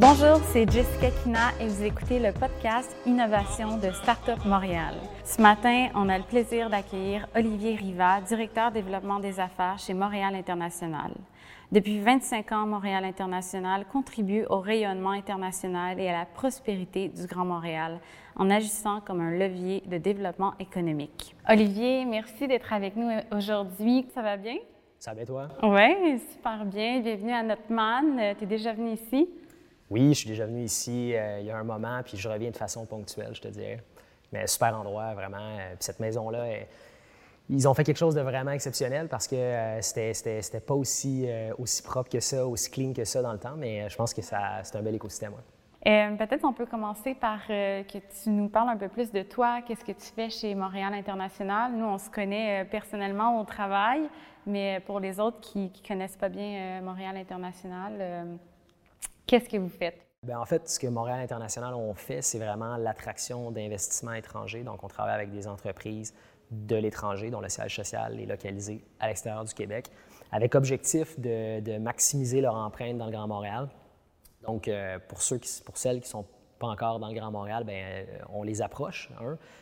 Bonjour, c'est Jessica Kina et vous écoutez le podcast Innovation de Startup Montréal. Ce matin, on a le plaisir d'accueillir Olivier Riva, directeur développement des affaires chez Montréal International. Depuis 25 ans, Montréal International contribue au rayonnement international et à la prospérité du Grand Montréal en agissant comme un levier de développement économique. Olivier, merci d'être avec nous aujourd'hui. Ça va bien? Ça va bien, toi? Oui, super bien. Bienvenue à notre man. Tu es déjà venu ici? Oui, je suis déjà venu ici euh, il y a un moment, puis je reviens de façon ponctuelle, je te dirais. Mais super endroit, vraiment. Euh, puis cette maison-là, ils ont fait quelque chose de vraiment exceptionnel parce que euh, c'était pas aussi, aussi propre que ça, aussi clean que ça dans le temps, mais je pense que c'est un bel écosystème. Peut-être on peut commencer par que tu nous parles un peu plus de toi, qu'est-ce que tu fais chez Montréal International? Nous, on se connaît personnellement au travail, mais pour les autres qui ne connaissent pas bien Montréal International, Qu'est-ce que vous faites? Bien, en fait, ce que Montréal International on fait, c'est vraiment l'attraction d'investissements étrangers. Donc, on travaille avec des entreprises de l'étranger dont le siège social est localisé à l'extérieur du Québec, avec objectif de, maximiser leur empreinte dans le Grand Montréal. Donc, euh, pour, ceux qui, pour celles qui ne sont pas encore dans le Grand Montréal, bien, euh, on les approche,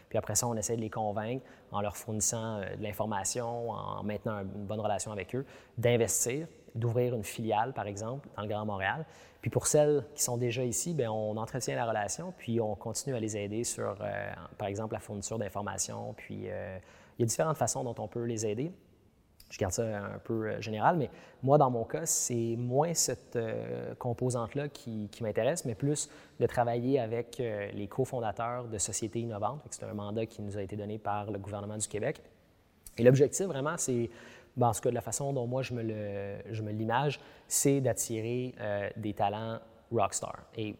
puis après ça, on essaie de les convaincre en leur fournissant euh, de l'information, en maintenant une bonne relation avec eux, d'investir, d'ouvrir une filiale, par exemple, dans le Grand Montréal. Puis pour celles qui sont déjà ici, bien, on entretient la relation, puis on continue à les aider sur, euh, par exemple, la fourniture d'informations. Puis euh, il y a différentes façons dont on peut les aider. Je garde ça un peu euh, général, mais moi, dans mon cas, c'est moins cette composante-là qui, m'intéresse, mais plus de travailler avec les cofondateurs de sociétés innovantes. C'est un mandat qui nous a été donné par le gouvernement du Québec. Et l'objectif, vraiment, c'est ben, en tout cas, de la façon dont moi je me, le, je me l'image, c'est d'attirer euh, des talents rockstar. Et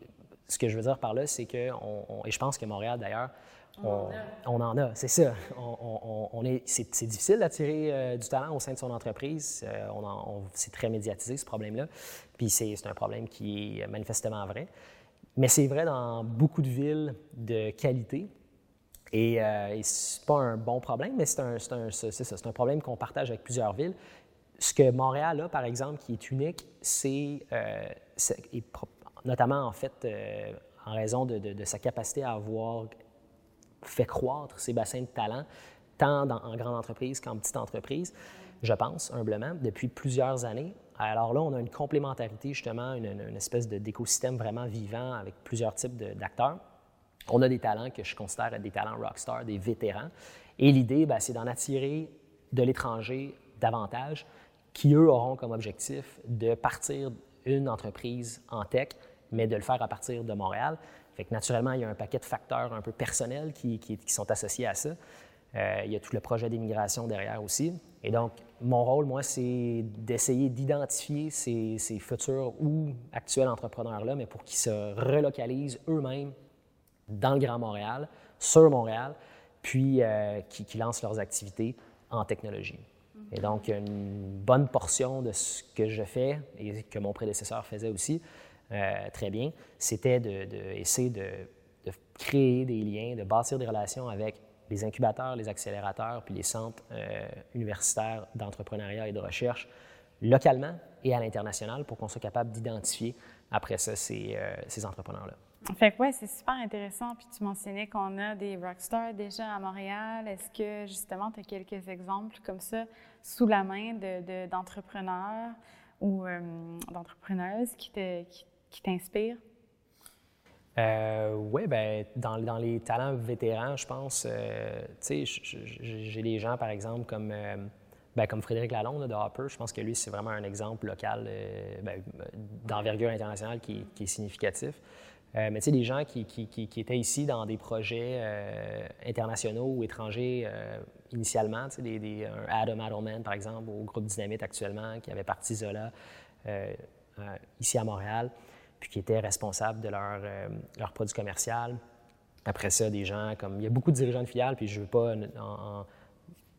ce que je veux dire par là, c'est que, on, et je pense que Montréal d'ailleurs, on, on, en a, c'est ça. On, est, c'est, difficile d'attirer euh, du talent au sein de son entreprise. Euh, c'est très médiatisé, ce problème-là. Puis c'est, un problème qui est manifestement vrai. Mais c'est vrai dans beaucoup de villes de qualité. Et, euh, ce n'est pas un bon problème, mais c'est un, un, problème qu'on partage avec plusieurs villes. Ce que Montréal a, par exemple, qui est unique, c'est, euh, notamment en fait, euh, en raison de, sa capacité à avoir fait croître ses bassins de talent, tant en grande entreprise qu'en petite entreprise, je pense, humblement, depuis plusieurs années. Alors là, on a une complémentarité, justement, une, une espèce d'écosystème vraiment vivant avec plusieurs types d'acteurs. On a des talents que je considère être des talents rockstar, des vétérans. Et l'idée, ben, c'est d'en attirer de l'étranger davantage, qui, eux, auront comme objectif de partir une entreprise en tech, mais de le faire à partir de Montréal. Fait que naturellement, il y a un paquet de facteurs un peu personnels qui, sont associés à ça. Euh, il y a tout le projet d'immigration derrière aussi. Et donc, mon rôle, moi, c'est d'essayer d'identifier ces, ces futurs ou actuels entrepreneurs-là, mais pour qu'ils se relocalisent eux-mêmes dans le Grand Montréal, sur Montréal, puis euh, qui, lancent leurs activités en technologie. Et donc, une bonne portion de ce que je fais et que mon prédécesseur faisait aussi euh, très bien, c'était d'essayer de, de, créer des liens, de bâtir des relations avec les incubateurs, les accélérateurs, puis les centres euh, universitaires d'entrepreneuriat et de recherche localement et à l'international pour qu'on soit capable d'identifier après ça ces, ces entrepreneurs-là. Fait que c'est super intéressant. Puis tu mentionnais qu'on a des rockstars déjà à Montréal. Est-ce que justement tu as quelques exemples comme ça sous la main d'entrepreneurs ou euh, d'entrepreneuses qui, t'inspirent? Euh, oui, ben dans, dans, les talents vétérans, je pense, euh, tu sais, j'ai des gens, par exemple, comme, ben, comme Frédéric Lalonde de Hopper. Je pense que lui, c'est vraiment un exemple local ben, d'envergure internationale qui, est significatif. Euh, mais tu sais, des gens qui, étaient ici dans des projets euh, internationaux ou étrangers euh, initialement, tu sais, des, Adam Adelman, par exemple, au groupe Dynamite actuellement, qui avait parti Zola ici à Montréal, puis qui était responsable de leur, leur produit commercial. Après ça, des gens comme... Il y a beaucoup de dirigeants de filiales, puis je ne veux pas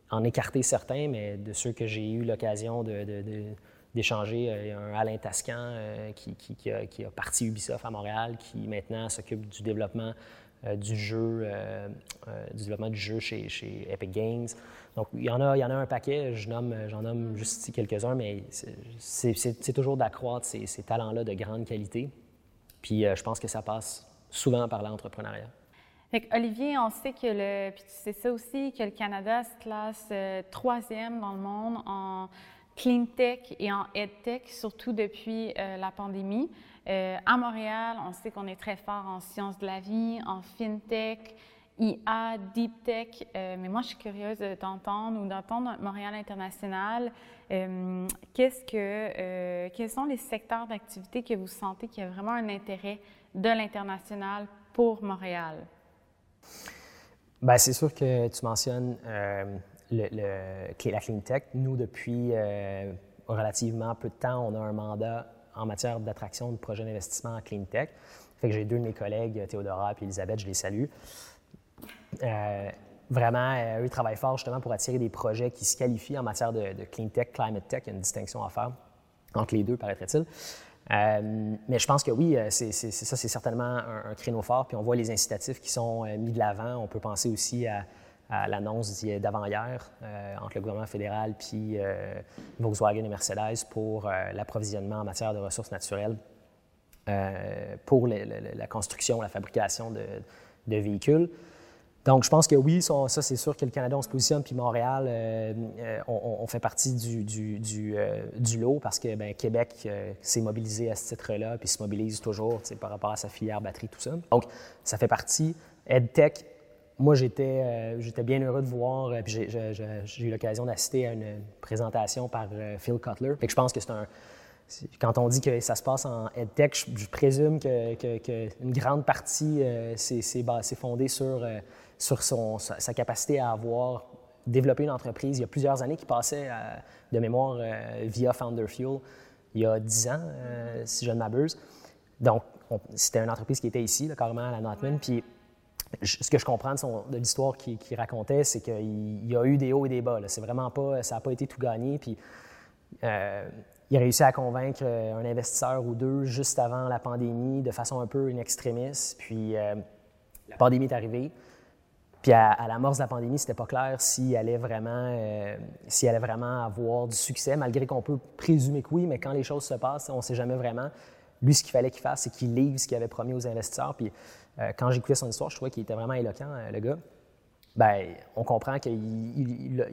en, écarter certains, mais de ceux que j'ai eu l'occasion de y a un Alain Tascan euh, qui, a, parti Ubisoft à Montréal, qui maintenant s'occupe du développement euh, du jeu, du développement du jeu chez, chez, Epic Games. Donc, il y en a, il y en a un paquet, j'en nomme, nomme juste quelques-uns, mais c'est toujours d'accroître ces, talents-là de grande qualité. Puis je pense que ça passe souvent par l'entrepreneuriat. Olivier, on sait que le, puis tu sais ça aussi, que le Canada se classe troisième dans le monde en clean tech et en ed tech, surtout depuis la pandémie. à Montréal, on sait qu'on est très fort en sciences de la vie, en fintech, IA, Deep Tech, euh, mais moi je suis curieuse d'entendre ou d'entendre Montréal International. Euh, qu'est-ce que, euh, quels sont les secteurs d'activité que vous sentez qu'il y a vraiment un intérêt de l'international pour Montréal? Bien, c'est sûr que tu mentionnes le, la Clean Tech. Nous, depuis relativement peu de temps, on a un mandat en matière d'attraction de projets d'investissement en Clean Tech. Fait que j'ai deux de mes collègues, Théodora et Elisabeth, je les salue. Euh, vraiment, euh, eux, travaillent fort justement pour attirer des projets qui se qualifient en matière de, clean tech, climate tech. Il y a une distinction à faire entre les deux, paraîtrait-il. Euh, mais je pense que oui, c'est, ça, c'est certainement un, créneau fort. Puis on voit les incitatifs qui sont mis de l'avant. On peut penser aussi à, l'annonce d'avant-hier entre le gouvernement fédéral puis Volkswagen et Mercedes pour l'approvisionnement en matière de ressources naturelles pour la construction, la fabrication de, véhicules. Donc, je pense que oui, ça, c'est sûr que le Canada, on se positionne, puis Montréal, euh, euh, on, fait partie du, euh, lot parce que ben, Québec s'est mobilisé à ce titre-là, puis se mobilise toujours par rapport à sa filière batterie, tout ça. Donc, ça fait partie. EdTech, moi, j'étais j'étais bien heureux de voir, puis j'ai eu l'occasion d'assister à une présentation par Phil Cutler. Fait que je pense que c'est un quand on dit que ça se passe en EdTech, je, présume qu'une que, grande partie, c'est fondé sur sur son, sa, capacité à avoir développé une entreprise il y a plusieurs années qui passait euh, de mémoire euh, via Founder Fuel il y a dix ans, euh, si je ne m'abuse. Donc, c'était une entreprise qui était ici, carrément à la Notman. Puis, ce que je comprends de, l'histoire qu'il racontait, c'est qu'il y a eu des hauts et des bas. C'est vraiment pas, ça n'a pas été tout gagné. Puis, il a réussi à convaincre un investisseur ou deux juste avant la pandémie, de façon un peu une extrémiste. Puis, la pandémie est arrivée. Puis à, à l'amorce de la pandémie, c'était pas clair euh, s'il allait vraiment avoir du succès, malgré qu'on peut présumer que oui, mais quand les choses se passent, on ne sait jamais vraiment. Lui, ce qu'il fallait qu'il fasse, c'est qu'il livre ce qu'il avait promis aux investisseurs. Puis euh, quand j'écoutais son histoire, je trouvais qu'il était vraiment éloquent, euh, le gars. Bien, on comprend qu'il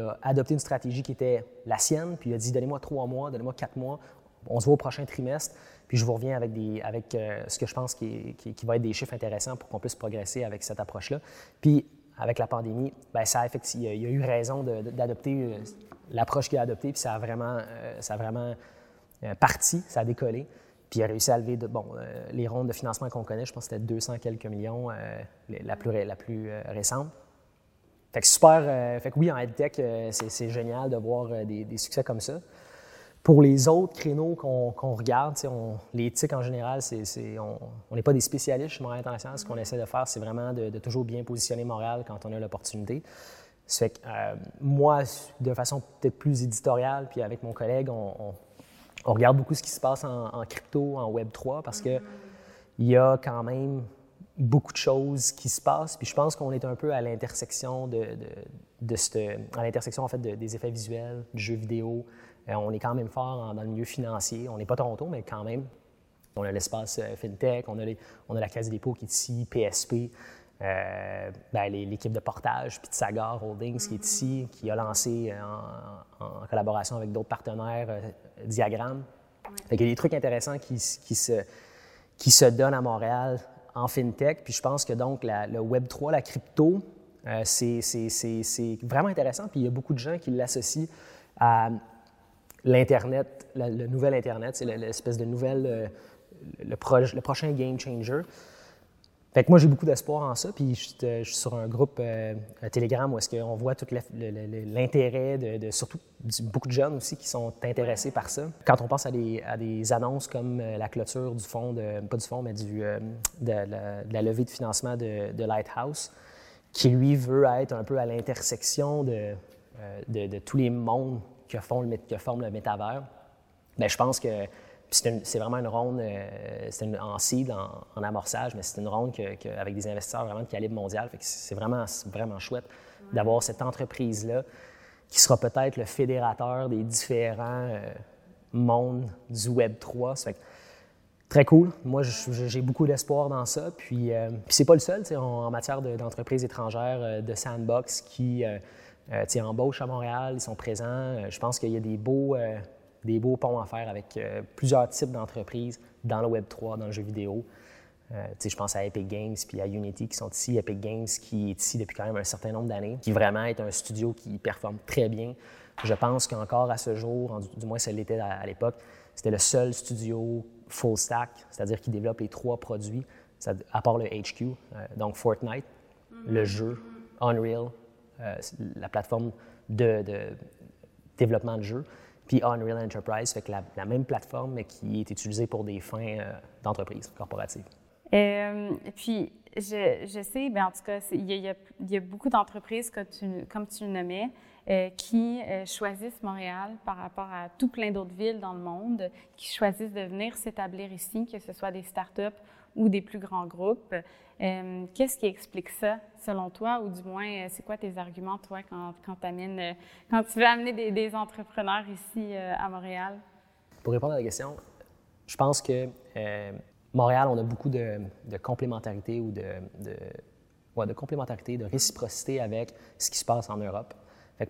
a, adopté une stratégie qui était la sienne, puis il a dit donnez-moi trois mois, donnez-moi quatre mois, on se voit au prochain trimestre, puis je vous reviens avec, euh, ce que je pense qui, va être des chiffres intéressants pour qu'on puisse progresser avec cette approche-là. Puis, avec la pandémie, bien, ça a il, y a, eu raison d'adopter l'approche qu'il a adoptée, puis ça a vraiment, ça a vraiment parti, ça a décollé. Puis il a réussi à lever bon, les rondes de financement qu'on connaît, je pense que c'était 200 quelques millions, la plus, la plus récente. Fait que super, fait que oui, en EdTech, c'est génial de voir des, des, succès comme ça. Pour les autres créneaux qu'on regarde, on, l'éthique en général, c'est, on n'est pas des spécialistes chez Montréal International. Ce qu'on essaie de faire, c'est vraiment de, toujours bien positionner Montréal quand on a l'opportunité. Ça fait que euh, moi, de façon peut-être plus éditoriale, puis avec mon collègue, on, regarde beaucoup ce qui se passe en, crypto, en Web 3, parce que il y a quand même beaucoup de choses qui se passent. Puis je pense qu'on est un peu à l'intersection de, à l'intersection en fait des effets visuels, du jeu vidéo, euh, on est quand même fort dans le milieu financier. On n'est pas Toronto, mais quand même. On a l'espace euh, FinTech, on a, on a la Caisse des dépôts qui est ici, PSP, euh, ben, l'équipe de portage, puis de Sagar Holdings qui est ici, qui a lancé en, collaboration avec d'autres partenaires Diagram. Il y a des trucs intéressants qui, qui, se, qui se donnent à Montréal en FinTech. Puis je pense que donc le Web3, la crypto, c'est vraiment intéressant. Puis il y a beaucoup de gens qui l'associent à l'Internet, le nouvel Internet, c'est l'espèce de nouvelle, euh, le, le, prochain game changer. Fait que moi, j'ai beaucoup d'espoir en ça, puis je, suis sur un groupe euh, Telegram où est-ce qu'on voit tout l'intérêt de, surtout beaucoup de jeunes aussi qui sont intéressés par ça. Quand on pense à des, annonces comme euh, la clôture du fonds, de, pas du fonds, mais du, de, la, levée de financement de, Lighthouse, qui lui veut être un peu à l'intersection de, tous les mondes que, font le, que forme le métavers, bien, je pense que c'est vraiment une ronde, euh, c'est en cible, en, amorçage, mais c'est une ronde avec des investisseurs vraiment de calibre mondial. C'est vraiment, vraiment chouette d'avoir cette entreprise-là qui sera peut-être le fédérateur des différents euh, mondes du Web 3. Très cool. Moi, j'ai beaucoup d'espoir dans ça. Puis, euh, puis c'est pas le seul en, matière d'entreprises étrangères euh, de Sandbox qui embauchent à Montréal, ils sont présents. je pense qu'il y a des beaux, des beaux ponts à faire avec plusieurs types d'entreprises dans le Web 3, dans le jeu vidéo. je pense à Epic Games puis à Unity qui sont ici. Epic Games qui est ici depuis quand même un certain nombre d'années, qui vraiment est un studio qui performe très bien. Je pense qu'encore à ce jour, du moins ça l'était à l'époque, c'était le seul studio full stack, c'est-à-dire qui développe les trois produits, à part le HQ, euh, donc Fortnite, le jeu, Unreal, euh, la plateforme de, développement de jeux, puis Unreal Enterprise, fait que la, même plateforme, mais qui est utilisée pour des fins euh, d'entreprise corporative. Et, puis, je, sais, bien, en tout cas, il y, a, beaucoup d'entreprises, comme tu le nommais, euh, qui euh, choisissent Montréal par rapport à tout plein d'autres villes dans le monde, qui choisissent de venir s'établir ici, que ce soit des startups ou des plus grands groupes. Euh, qu'est-ce qui explique ça, selon toi, ou du moins, c'est quoi tes arguments, toi, quand, quand, quand tu veux amener des, entrepreneurs ici à Montréal? Pour répondre à la question, je pense que Montréal, on a beaucoup de, complémentarité ou de, de, de complémentarité, de réciprocité avec ce qui se passe en Europe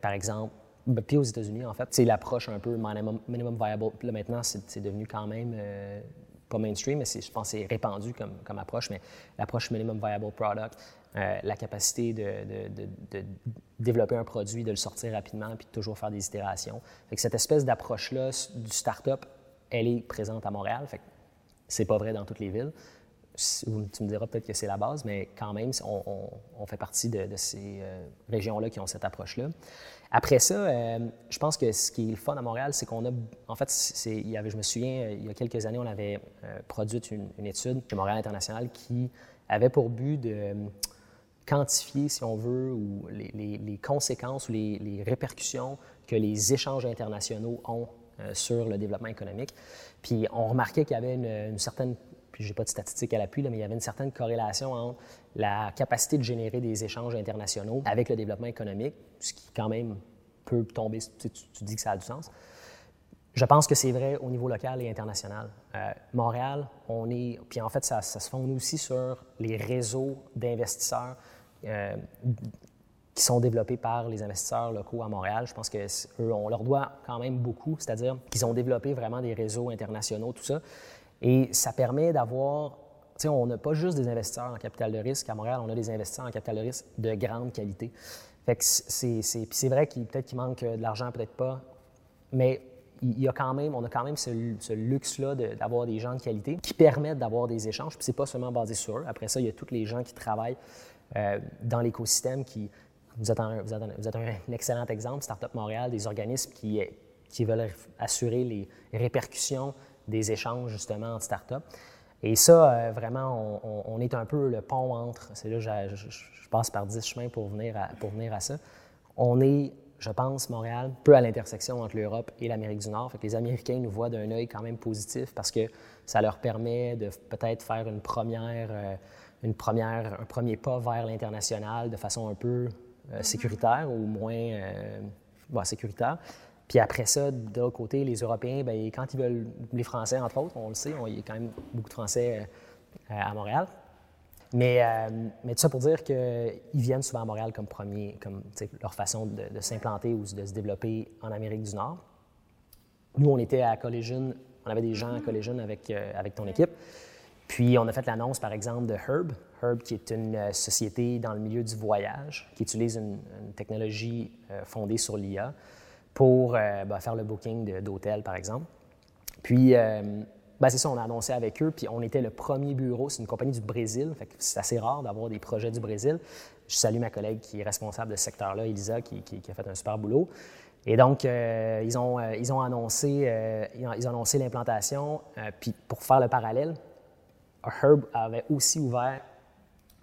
par exemple, ben, puis aux États-Unis, en fait, c'est l'approche un peu minimum, viable. Là, maintenant, c'est devenu quand même euh, pas mainstream, mais je pense que c'est répandu comme, comme, approche, mais l'approche minimum viable product, euh, la capacité de, de, développer un produit, de le sortir rapidement, puis de toujours faire des itérations. Fait que cette espèce d'approche-là du start-up, elle est présente à Montréal. Fait c'est pas vrai dans toutes les villes tu me diras peut-être que c'est la base, mais quand même, on, fait partie de, ces euh, régions-là qui ont cette approche-là. Après ça, euh, je pense que ce qui est le fun à Montréal, c'est qu'on a, en fait, il je me souviens, il y a quelques années, on avait euh, produit une, étude chez Montréal International qui avait pour but de quantifier, si on veut, les, conséquences ou les, répercussions que les échanges internationaux ont sur le développement économique. Puis on remarquait qu'il y avait une certaine puis je n'ai pas de statistiques à l'appui, mais il y avait une certaine corrélation entre la capacité de générer des échanges internationaux avec le développement économique, ce qui quand même peut tomber, tu, dis que ça a du sens. Je pense que c'est vrai au niveau local et international. Euh, Montréal, on est, puis en fait, ça, se fonde aussi sur les réseaux d'investisseurs euh, qui sont développés par les investisseurs locaux à Montréal. Je pense qu'eux, on leur doit quand même beaucoup, c'est-à-dire qu'ils ont développé vraiment des réseaux internationaux, tout ça. Et ça permet d'avoir, tu sais, on n'a pas juste des investisseurs en capital de risque. À Montréal, on a des investisseurs en capital de risque de grande qualité. C'est, vrai qu'il peut-être qu'il manque de l'argent, peut-être pas, mais il y a quand même, on a quand même ce, luxe-là d'avoir des gens de qualité qui permettent d'avoir des échanges. Puis c'est pas seulement basé sur eux. Après ça, il y a tous les gens qui travaillent euh, dans l'écosystème qui, vous êtes, un, excellent exemple, Startup Montréal, des organismes qui veulent assurer les répercussions des échanges justement entre startups. Et ça, euh, vraiment, on, est un peu le pont entre, c'est là je, je, passe par dix chemins pour venir, à, pour venir à ça. On est, je pense, Montréal, peu à l'intersection entre l'Europe et l'Amérique du Nord. Les Américains nous voient d'un œil quand même positif parce que ça leur permet de peut-être faire une première, euh, une première, un premier pas vers l'international de façon un peu euh, sécuritaire ou moins sécuritaire. Puis après ça, de l'autre côté, les Européens, bien, quand ils veulent, les Français entre autres, on le sait, il y a quand même beaucoup de Français euh, à Montréal. Mais, euh, mais tout ça pour dire qu'ils viennent souvent à Montréal comme premier, comme leur façon de, s'implanter ou de se développer en Amérique du Nord. Nous, on était à Collision, on avait des gens à Collision avec, euh, avec ton équipe. Puis on a fait l'annonce, par exemple, de Herb. Herb, qui est une société dans le milieu du voyage, qui utilise une, technologie fondée sur l'IA pour euh, ben, faire le booking d'hôtel, par exemple. Puis, euh, ben, c'est ça, on a annoncé avec eux, puis on était le premier bureau, c'est une compagnie du Brésil, c'est assez rare d'avoir des projets du Brésil. Je salue ma collègue qui est responsable de ce secteur-là, Elisa, qui, a fait un super boulot. Et donc, euh, ils, ont, annoncé l'implantation, puis pour faire le parallèle, Herb avait aussi ouvert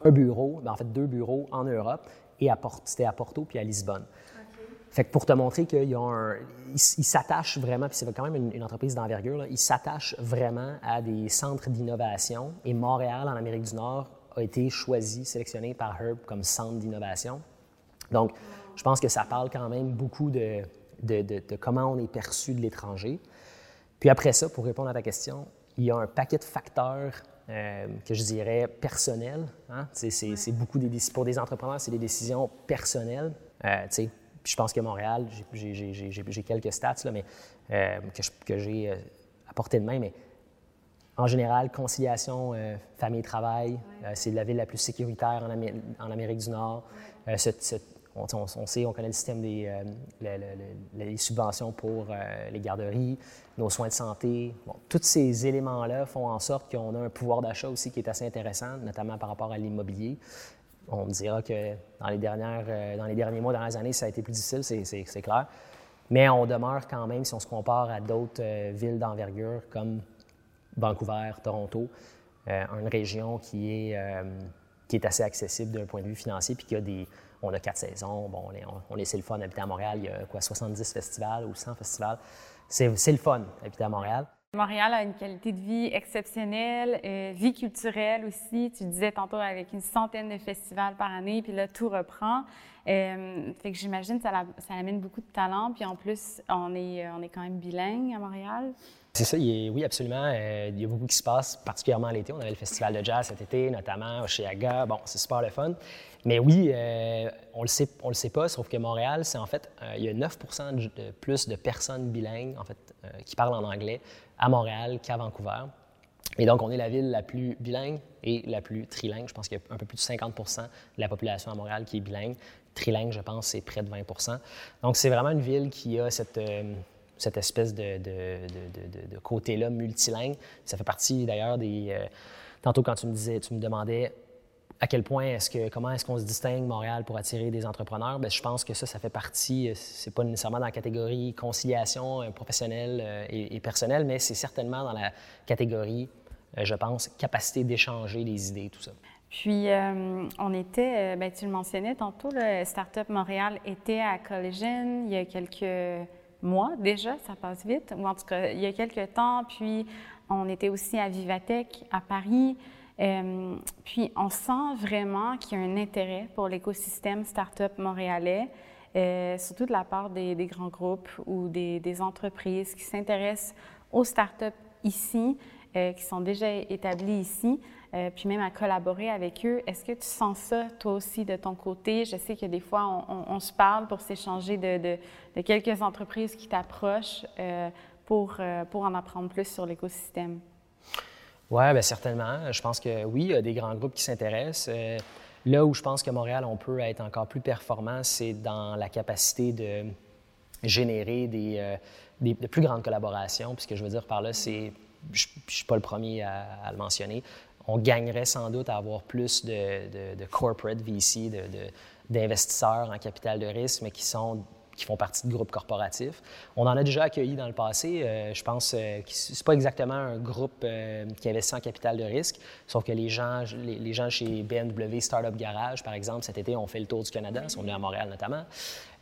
un bureau, ben, en fait deux bureaux en Europe, et c'était à Porto puis à Lisbonne. Fait que pour te montrer qu'il s'attache vraiment, puis c'est quand même une, entreprise d'envergure, il s'attache vraiment à des centres d'innovation. Et Montréal, en Amérique du Nord, a été choisi, sélectionné par Herb comme centre d'innovation. Donc, je pense que ça parle quand même beaucoup de, comment on est perçu de l'étranger. Puis après ça, pour répondre à ta question, il y a un paquet de facteurs euh, que je dirais personnels. Hein. C'est beaucoup des, pour des entrepreneurs, c'est des décisions personnelles. Euh, je pense que Montréal, j'ai quelques stats, là, mais, euh, que j'ai à portée de main, mais en général, conciliation famille-travail, c'est la ville la plus sécuritaire en, en Amérique du Nord. Ce, on, sait, on connaît le système des euh, subventions pour euh, les garderies, nos soins de santé. tous ces éléments-là font en sorte qu'on a un pouvoir d'achat aussi qui est assez intéressant, notamment par rapport à l'immobilier. On me dira que dans les, euh, dans les derniers mois, dernières années, ça a été plus difficile, c'est clair. Mais on demeure quand même, si on se compare à d'autres villes d'envergure comme Vancouver, Toronto, une région qui est, assez accessible d'un point de vue financier, puis qui a des, on a quatre saisons. Bon, on est, on, le fun habiter à Montréal. Il y a quoi, 70 festivals ou 100 festivals. C'est, le fun habiter à Montréal. Montréal a une qualité de vie exceptionnelle, euh, vie culturelle aussi. Tu disais tantôt avec une centaine de festivals par année, puis là, tout reprend. Euh, fait que j'imagine ça, ça, amène beaucoup de talent. Puis en plus, on est, quand même bilingue à Montréal. C'est ça, oui, absolument. Euh, il y a beaucoup qui se passe, particulièrement l'été. On avait le festival de jazz cet été, notamment chez Aga. Bon, c'est super le fun. Mais oui, on le sait, on le sait pas, sauf que Montréal, c'est en fait, il y a 9% de, plus de personnes bilingues, en fait, qui parlent en anglais à Montréal qu'à Vancouver. Et donc, on est la ville la plus bilingue et la plus trilingue. Je pense qu'il y a un peu plus de 50% de la population à Montréal qui est bilingue. Trilingue, je pense, c'est près de 20% Donc, c'est vraiment une ville qui a cette cette espèce de, de, côté-là multilingue. Ça fait partie d'ailleurs des. Euh, tantôt, quand tu me disais, tu me demandais à quel point est-ce que comment est-ce qu'on se distingue Montréal pour attirer des entrepreneurs? Bien, je pense que ça ça fait partie c'est pas nécessairement dans la catégorie conciliation euh, professionnelle euh, et, personnelle mais c'est certainement dans la catégorie je pense capacité d'échanger des idées tout ça. Puis on était bien, tu le mentionnais tantôt le Startup Montréal était à Collision il y a quelques mois déjà, ça passe vite, ou en tout cas il y a quelques temps. Puis on était aussi à Vivatech à Paris. Euh, puis on sent vraiment qu'il y a un intérêt pour l'écosystème start-up montréalais, euh, surtout de la part des, grands groupes ou des, entreprises qui s'intéressent aux start-up ici, euh, qui sont déjà établis ici. Puis même à collaborer avec eux. Est-ce que tu sens ça, toi aussi, de ton côté? Je sais que des fois, on, se parle pour s'échanger de, quelques entreprises qui t'approchent pour, pour en apprendre plus sur l'écosystème. Oui, bien certainement. Je pense que oui, il y a des grands groupes qui s'intéressent. là où je pense que Montréal, on peut être encore plus performant, c'est dans la capacité de générer des, de plus grandes collaborations. Puis ce que je veux dire par là, c'est je ne suis pas le premier à, le mentionner on gagnerait sans doute à avoir plus de, corporate VC, d'investisseurs en capital de risque, mais qui sont qui font partie de groupes corporatifs. On en a déjà accueilli dans le passé. Euh, je pense euh, que ce n'est pas exactement un groupe euh, qui investit en capital de risque, sauf que les gens, les, gens chez BMW Startup Garage, par exemple, cet été, ont fait le tour du Canada, ils sont venus à Montréal notamment.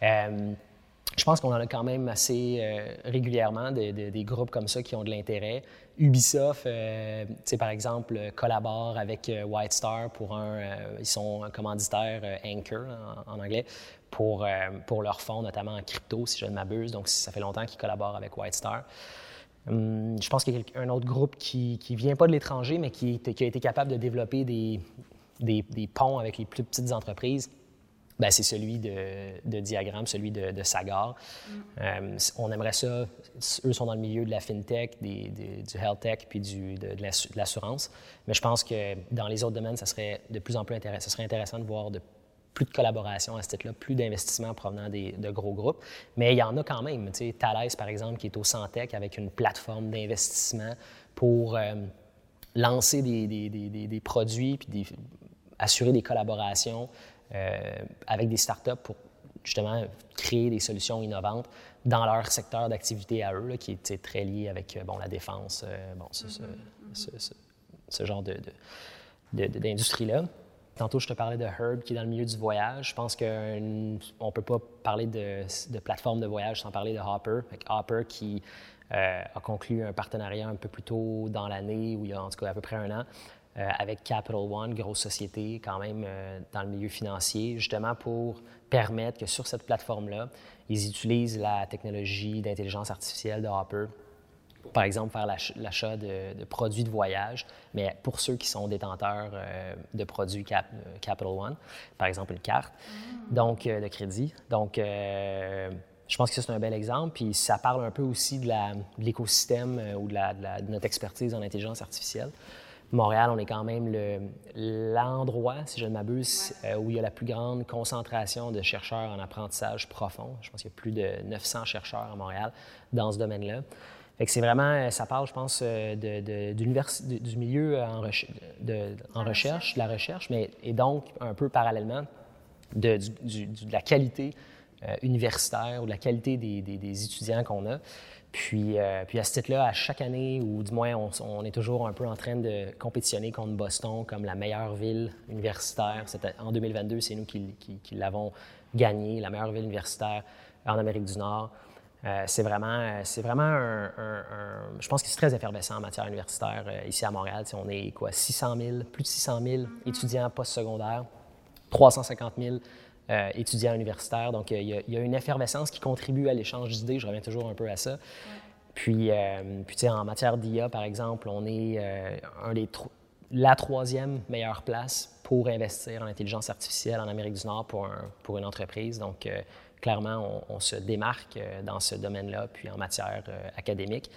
je pense qu'on en a quand même assez régulièrement des groupes comme ça qui ont de l'intérêt. Ubisoft, euh, par exemple, collabore avec White Star pour un. Ils sont un commanditaire Anchor en, anglais pour, pour leur fonds, notamment en crypto, si je ne m'abuse. Donc, ça fait longtemps qu'ils collaborent avec White Star. Hum, je pense qu'il y a un autre groupe qui ne vient pas de l'étranger, mais qui, qui, a été capable de développer des, des, des ponts avec les plus petites entreprises ben, c'est celui de, de, Diagramme, celui de, de Sagar. Mm. Euh, on aimerait ça, eux sont dans le milieu de la fintech, des, du health tech puis du, de, l'assurance. Mais je pense que dans les autres domaines, ça serait de plus en plus intéressant. Ça serait intéressant de voir de plus de collaboration à ce titre-là, plus d'investissements provenant des, de gros groupes. Mais il y en a quand même. Tu sais, Thales, par exemple, qui est au Santec avec une plateforme d'investissement pour euh, lancer des, des, produits puis assurer des collaborations euh, avec des startups pour justement créer des solutions innovantes dans leur secteur d'activité à eux, qui est très lié avec euh, bon, la défense, euh, bon, ce, ce, genre d'industrie-là. Tantôt, je te parlais de Herb, qui est dans le milieu du voyage. Je pense qu'on ne peut pas parler de, plateforme de voyage sans parler de Hopper. Hopper qui a conclu un partenariat un peu plus tôt dans l'année, ou il y a en tout cas à peu près un an, euh, avec Capital One, grosse société quand même euh, dans le milieu financier, justement pour permettre que sur cette plateforme-là, ils utilisent la technologie d'intelligence artificielle de Hopper par exemple, faire l'achat de, produits de voyage, mais pour ceux qui sont détenteurs de produits Capital One, par exemple une carte, mm. donc de crédit. Donc, je pense que c'est un bel exemple. Puis ça parle un peu aussi de l'écosystème ou de, de, notre expertise en intelligence artificielle. Montréal, on est quand même l'endroit, si je ne m'abuse, euh, où il y a la plus grande concentration de chercheurs en apprentissage profond. Je pense qu'il y a plus de 900 chercheurs à Montréal dans ce domaine-là. C'est vraiment, euh, ça parle, je pense, euh, de, du milieu en, en recherche, de la recherche, mais et donc un peu parallèlement de, la qualité universitaire ou de la qualité des, des étudiants qu'on a. Puis, euh, puis à ce titre-là, à chaque année, ou du moins, on, est toujours un peu en train de compétitionner contre Boston comme la meilleure ville universitaire. En 2022, c'est nous qui, l'avons gagné, la meilleure ville universitaire en Amérique du Nord. Euh, c'est vraiment, c'est vraiment un, Je pense que c'est très effervescent en matière universitaire euh, ici à Montréal. on est quoi, 600 000, plus de 600 000 mm-hmm. étudiants postsecondaires, 350 000 euh, étudiants universitaires. Donc, il y, a, une effervescence qui contribue à l'échange d'idées. Je reviens toujours un peu à ça. Puis, euh, puis en matière d'IA, par exemple, on est euh, un des la troisième meilleure place pour investir en intelligence artificielle en Amérique du Nord pour, pour une entreprise. Donc, clairement, on, se démarque dans ce domaine-là, puis en matière académique.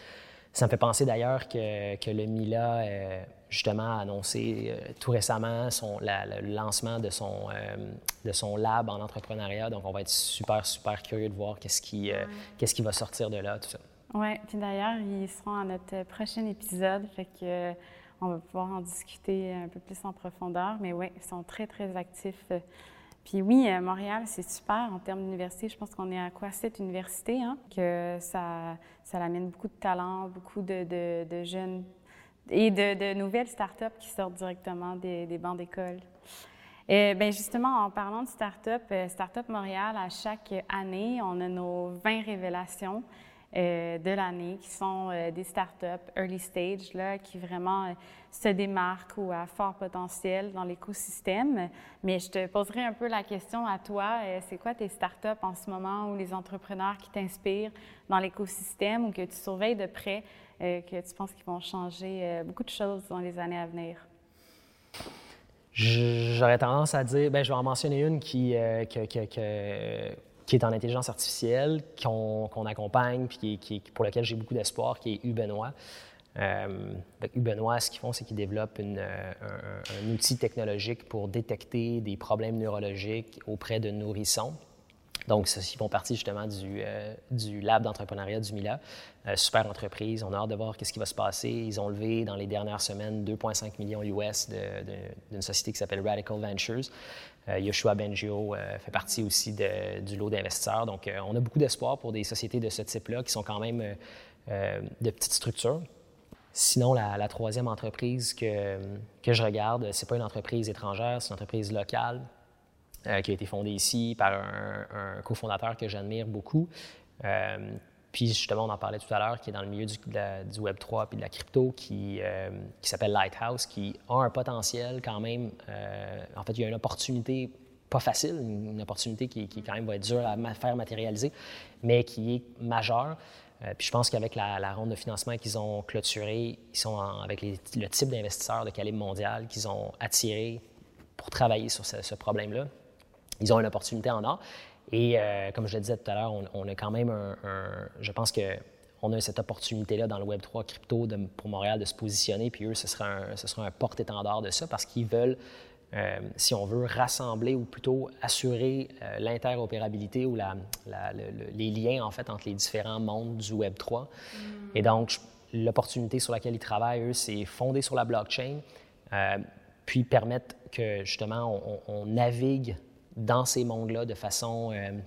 Ça me fait penser d'ailleurs que, que, le MILA justement annoncé euh, tout récemment son, le lancement de son, euh, de son lab en entrepreneuriat. Donc, on va être super, super curieux de voir qu'est-ce qui, euh, qu'est-ce qui va sortir de là, tout ça. Oui, puis d'ailleurs, ils seront à notre prochain épisode, fait que on va pouvoir en discuter un peu plus en profondeur. Mais oui, ils sont très, très actifs. Puis oui, Montréal, c'est super en termes d'université. Je pense qu'on est à quoi? Cette université, hein? que ça, ça amène beaucoup de talents, beaucoup de, jeunes et de, nouvelles startups qui sortent directement des, bancs d'école. Et bien justement, en parlant de start-up, euh, Startup Montréal, à chaque année, on a nos 20 révélations euh, de l'année qui sont euh, des startups early stage là, qui vraiment se démarquent ou à fort potentiel dans l'écosystème. Mais je te poserai un peu la question à toi, c'est quoi tes startups en ce moment ou les entrepreneurs qui t'inspirent dans l'écosystème ou que tu surveilles de près euh, que tu penses qu'ils vont changer euh, beaucoup de choses dans les années à venir? J'aurais tendance à dire, ben, je vais en mentionner une qui, euh, qui, est en intelligence artificielle, qu'on accompagne, puis qui, pour laquelle j'ai beaucoup d'espoir, qui est Ubenois. Euh, Ubenois, ce qu'ils font, c'est qu'ils développent un, un, outil technologique pour détecter des problèmes neurologiques auprès de nourrissons. Donc, ils font partie justement du, euh, du lab d'entrepreneuriat du MILA. Euh, super entreprise. On a hâte de voir ce qui va se passer. Ils ont levé dans les dernières semaines 2,5 millions US d'une société qui s'appelle Radical Ventures. Euh, Yoshua Bengio fait partie aussi du lot d'investisseurs. Donc, on a beaucoup d'espoir pour des sociétés de ce type-là qui sont quand même de petites structures. Sinon, la, troisième entreprise que, que je regarde, ce n'est pas une entreprise étrangère, c'est une entreprise locale euh, qui a été fondé ici par un, cofondateur que j'admire beaucoup. Euh, puis justement, on en parlait tout à l'heure, qui est dans le milieu du, du Web3 puis de la crypto, qui, euh, qui s'appelle Lighthouse, qui a un potentiel quand même. en fait, il y a une opportunité pas facile, une, opportunité qui, qui, quand même va être dure à faire matérialiser, mais qui est majeure. puis je pense qu'avec la, ronde de financement qu'ils ont clôturée, ils sont avec le type d'investisseurs de calibre mondial qu'ils ont attiré pour travailler sur ce problème-là ils ont une opportunité en or. Et euh, comme je le disais tout à l'heure, on, a quand même un, je pense que on a cette opportunité-là dans le Web3 crypto de, pour Montréal de se positionner, puis eux, ce sera un, ce sera un porte-étendard de ça parce qu'ils veulent, euh, si on veut, rassembler ou plutôt assurer euh, l'interopérabilité ou la, les liens, en fait, entre les différents mondes du Web3. Mm. Et donc, l'opportunité sur laquelle ils travaillent, eux, c'est fonder sur la blockchain, puis permettre que, justement, on, on navigue dans ces mondes-là de façon, euh,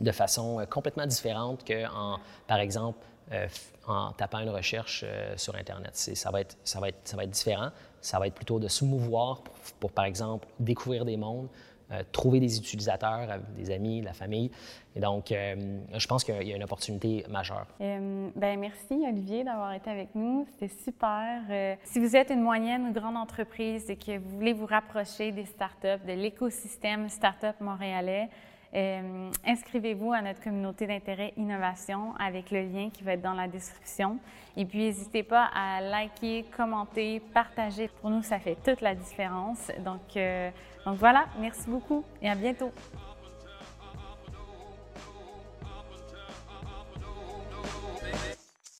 de façon euh, complètement différente que, en, par exemple, euh, en tapant une recherche sur Internet. Ça va, être, ça, va être, ça va être différent. Ça va être plutôt de se mouvoir pour, par exemple, découvrir des mondes, trouver des utilisateurs, des amis, la famille. Et donc, je pense qu'il y a une opportunité majeure. ben merci, Olivier, d'avoir été avec nous. C'était super. si vous êtes une moyenne ou grande entreprise et que vous voulez vous rapprocher des startups, de l'écosystème Startup montréalais, Euh, inscrivez-vous à notre communauté d'intérêt innovation avec le lien qui va être dans la description. Et puis, n'hésitez pas à liker, commenter, partager. Pour nous, ça fait toute la différence. Donc, euh, donc voilà, merci beaucoup et à bientôt.